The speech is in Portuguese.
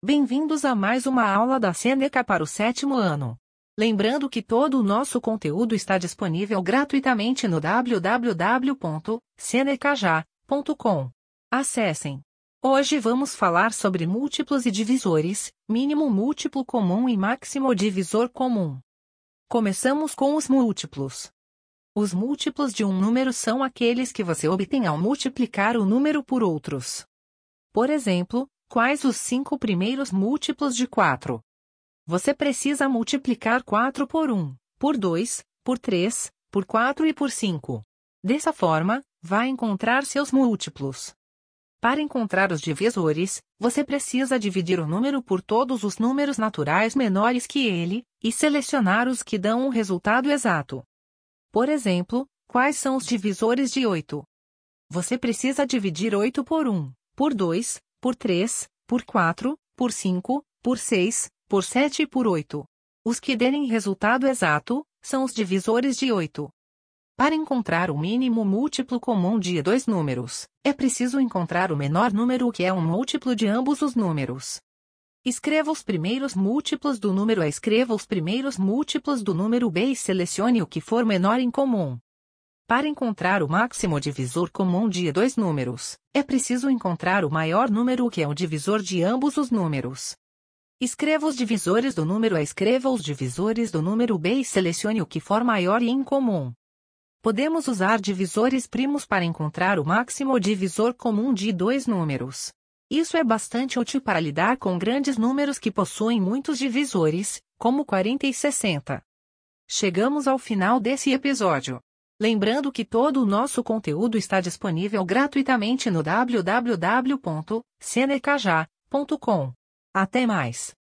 Bem-vindos a mais uma aula da Seneca para o sétimo ano. Lembrando que todo o nosso conteúdo está disponível gratuitamente no www.senecaja.com. Acessem! Hoje vamos falar sobre múltiplos e divisores, mínimo múltiplo comum e máximo divisor comum. Começamos com os múltiplos. Os múltiplos de um número são aqueles que você obtém ao multiplicar o número por outros. Por exemplo, Quais os cinco primeiros múltiplos de 4? Você precisa multiplicar 4 por 1, por 2, por 3, por 4 e por 5. Dessa forma, vai encontrar seus múltiplos. Para encontrar os divisores, você precisa dividir o número por todos os números naturais menores que ele, e selecionar os que dão um resultado exato. Por exemplo, quais são os divisores de 8? Você precisa dividir 8 por 1, por 2, por 3, por 4, por 5, por 6, por 7 e por 8. Os que derem resultado exato, são os divisores de 8. Para encontrar o mínimo múltiplo comum de dois números, é preciso encontrar o menor número que é um múltiplo de ambos os números. Escreva os primeiros múltiplos do número A. Escreva os primeiros múltiplos do número B e selecione o que for menor em comum. Para encontrar o máximo divisor comum de dois números, é preciso encontrar o maior número que é o divisor de ambos os números. Escreva os divisores do número A. Escreva os divisores do número B e selecione o que for maior e incomum. Podemos usar divisores primos para encontrar o máximo divisor comum de dois números. Isso é bastante útil para lidar com grandes números que possuem muitos divisores, como 40 e 60. Chegamos ao final desse episódio. Lembrando que todo o nosso conteúdo está disponível gratuitamente no www.senecaja.com. Até mais!